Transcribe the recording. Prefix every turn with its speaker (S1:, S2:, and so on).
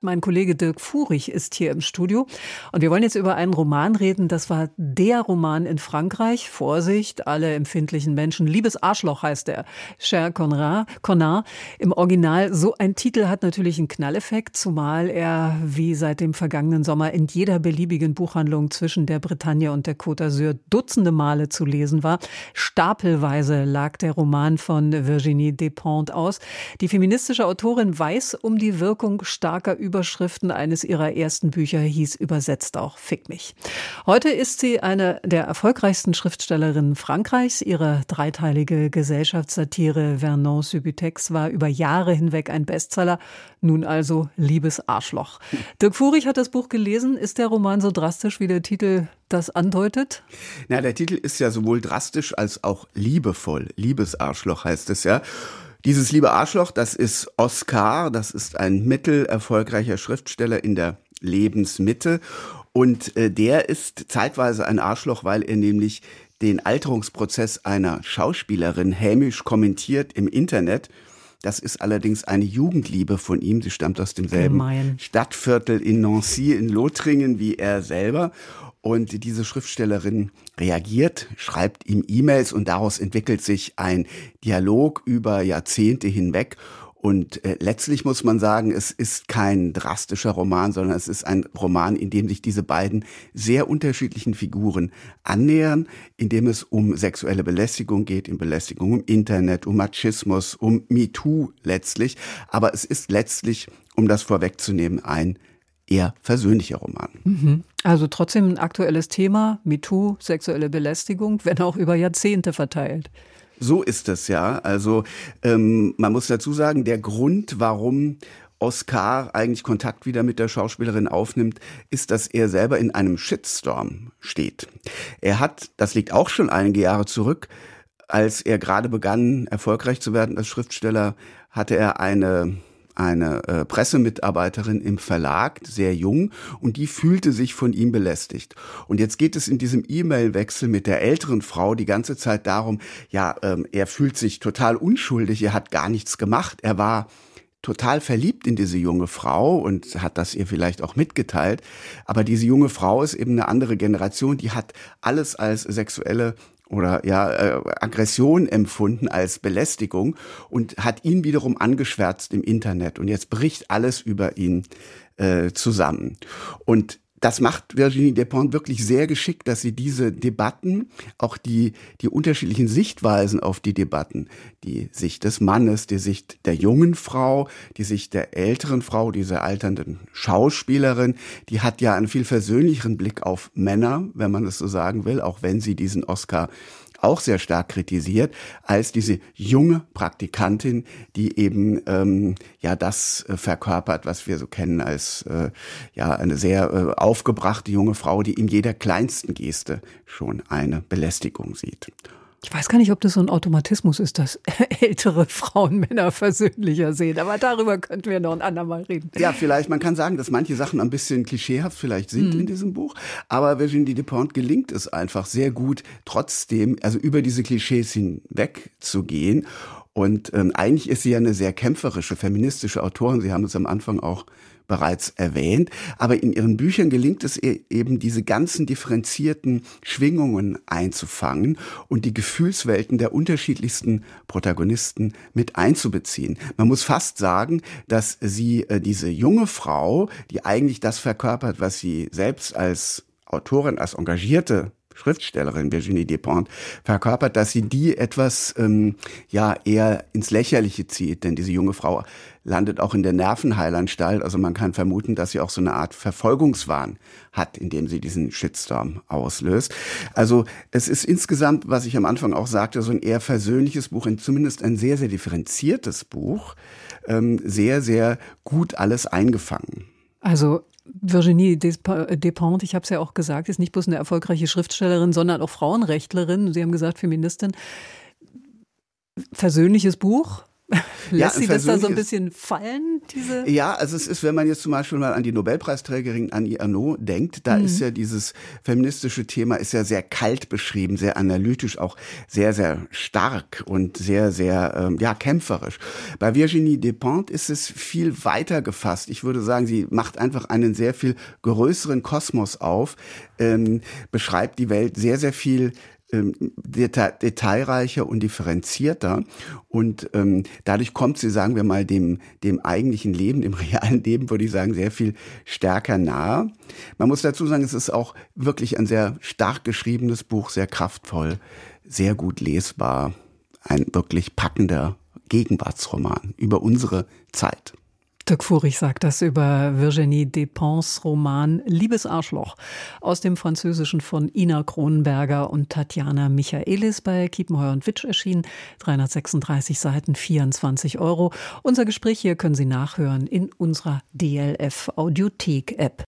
S1: mein Kollege Dirk Furich ist hier im Studio und wir wollen jetzt über einen Roman reden. Das war der Roman in Frankreich. Vorsicht, alle empfindlichen Menschen. Liebes Arschloch heißt er. Cher Conrad, Connard. Im Original so ein Titel hat natürlich einen Knalleffekt, zumal er wie seit dem vergangenen Sommer in jeder beliebigen Buchhandlung zwischen der Bretagne und der Côte d'Azur dutzende Male zu lesen war. Stapelweise lag der Roman von Virginie Despentes aus. Die feministische Autorin weiß um die Wirkung starker Überschriften eines ihrer ersten Bücher hieß übersetzt auch Fick mich. Heute ist sie eine der erfolgreichsten Schriftstellerinnen Frankreichs. Ihre dreiteilige Gesellschaftssatire Vernon Subutex war über Jahre hinweg ein Bestseller. Nun also Liebes Arschloch. Dirk Furich hat das Buch gelesen. Ist der Roman so drastisch, wie der Titel das andeutet?
S2: Na, der Titel ist ja sowohl drastisch als auch liebevoll. Liebes Arschloch heißt es ja. Dieses liebe Arschloch, das ist Oskar, das ist ein mittelerfolgreicher Schriftsteller in der Lebensmitte. Und äh, der ist zeitweise ein Arschloch, weil er nämlich den Alterungsprozess einer Schauspielerin hämisch kommentiert im Internet. Das ist allerdings eine Jugendliebe von ihm. Sie stammt aus demselben Gemein. Stadtviertel in Nancy in Lothringen wie er selber. Und diese Schriftstellerin reagiert, schreibt ihm E-Mails und daraus entwickelt sich ein Dialog über Jahrzehnte hinweg. Und äh, letztlich muss man sagen, es ist kein drastischer Roman, sondern es ist ein Roman, in dem sich diese beiden sehr unterschiedlichen Figuren annähern, in dem es um sexuelle Belästigung geht, um Belästigung im Internet, um Machismus, um MeToo letztlich. Aber es ist letztlich, um das vorwegzunehmen, ein eher versöhnlicher Roman.
S1: Mhm. Also trotzdem ein aktuelles Thema, MeToo, sexuelle Belästigung, wenn auch über Jahrzehnte verteilt.
S2: So ist es ja. Also ähm, man muss dazu sagen, der Grund, warum Oscar eigentlich Kontakt wieder mit der Schauspielerin aufnimmt, ist, dass er selber in einem Shitstorm steht. Er hat, das liegt auch schon einige Jahre zurück, als er gerade begann, erfolgreich zu werden als Schriftsteller, hatte er eine eine äh, Pressemitarbeiterin im Verlag, sehr jung, und die fühlte sich von ihm belästigt. Und jetzt geht es in diesem E-Mail-Wechsel mit der älteren Frau die ganze Zeit darum, ja, ähm, er fühlt sich total unschuldig, er hat gar nichts gemacht, er war total verliebt in diese junge Frau und hat das ihr vielleicht auch mitgeteilt. Aber diese junge Frau ist eben eine andere Generation, die hat alles als sexuelle oder ja äh, Aggression empfunden als Belästigung und hat ihn wiederum angeschwärzt im Internet. Und jetzt bricht alles über ihn äh, zusammen. Und das macht Virginie Despentes wirklich sehr geschickt, dass sie diese Debatten, auch die, die unterschiedlichen Sichtweisen auf die Debatten, die Sicht des Mannes, die Sicht der jungen Frau, die Sicht der älteren Frau, dieser alternden Schauspielerin, die hat ja einen viel versöhnlicheren Blick auf Männer, wenn man es so sagen will, auch wenn sie diesen Oscar auch sehr stark kritisiert, als diese junge Praktikantin, die eben ähm, ja das äh, verkörpert, was wir so kennen als äh, ja eine sehr äh, aufgebrachte junge Frau, die in jeder kleinsten Geste schon eine Belästigung sieht.
S1: Ich weiß gar nicht, ob das so ein Automatismus ist, dass ältere Frauen Männer versöhnlicher sehen. Aber darüber könnten wir noch ein andermal reden.
S2: Ja, vielleicht, man kann sagen, dass manche Sachen ein bisschen klischeehaft vielleicht sind mhm. in diesem Buch. Aber Virginie Despentes gelingt es einfach sehr gut, trotzdem, also über diese Klischees hinweg zu gehen. Und ähm, eigentlich ist sie ja eine sehr kämpferische, feministische Autorin. Sie haben es am Anfang auch bereits erwähnt. Aber in ihren Büchern gelingt es ihr eben, diese ganzen differenzierten Schwingungen einzufangen und die Gefühlswelten der unterschiedlichsten Protagonisten mit einzubeziehen. Man muss fast sagen, dass sie äh, diese junge Frau, die eigentlich das verkörpert, was sie selbst als Autorin, als engagierte Schriftstellerin Virginie Despentes verkörpert, dass sie die etwas ähm, ja eher ins Lächerliche zieht, denn diese junge Frau landet auch in der Nervenheilanstalt, also man kann vermuten, dass sie auch so eine Art Verfolgungswahn hat, indem sie diesen Shitstorm auslöst. Also es ist insgesamt, was ich am Anfang auch sagte, so ein eher versöhnliches Buch, zumindest ein sehr sehr differenziertes Buch, ähm, sehr sehr gut alles eingefangen.
S1: Also Virginie Despentes, ich habe es ja auch gesagt, ist nicht bloß eine erfolgreiche Schriftstellerin, sondern auch Frauenrechtlerin. Sie haben gesagt, Feministin. Versöhnliches Buch. Lässt ja, sie das da so ein bisschen fallen, diese?
S2: Ja, also es ist, wenn man jetzt zum Beispiel mal an die Nobelpreisträgerin Annie Arnaud denkt, da mhm. ist ja dieses feministische Thema ist ja sehr kalt beschrieben, sehr analytisch, auch sehr, sehr stark und sehr, sehr, ähm, ja, kämpferisch. Bei Virginie Despentes ist es viel weiter gefasst. Ich würde sagen, sie macht einfach einen sehr viel größeren Kosmos auf, ähm, beschreibt die Welt sehr, sehr viel deta detailreicher und differenzierter und ähm, dadurch kommt sie, sagen wir mal, dem, dem eigentlichen Leben, dem realen Leben, würde ich sagen, sehr viel stärker nahe. Man muss dazu sagen, es ist auch wirklich ein sehr stark geschriebenes Buch, sehr kraftvoll, sehr gut lesbar, ein wirklich packender Gegenwartsroman über unsere Zeit.
S1: Dirk Furich sagt das über Virginie Despens Roman Liebes Arschloch aus dem Französischen von Ina Kronenberger und Tatjana Michaelis bei Kiepenheuer und Witsch erschienen. 336 Seiten, 24 Euro. Unser Gespräch hier können Sie nachhören in unserer DLF Audiothek App.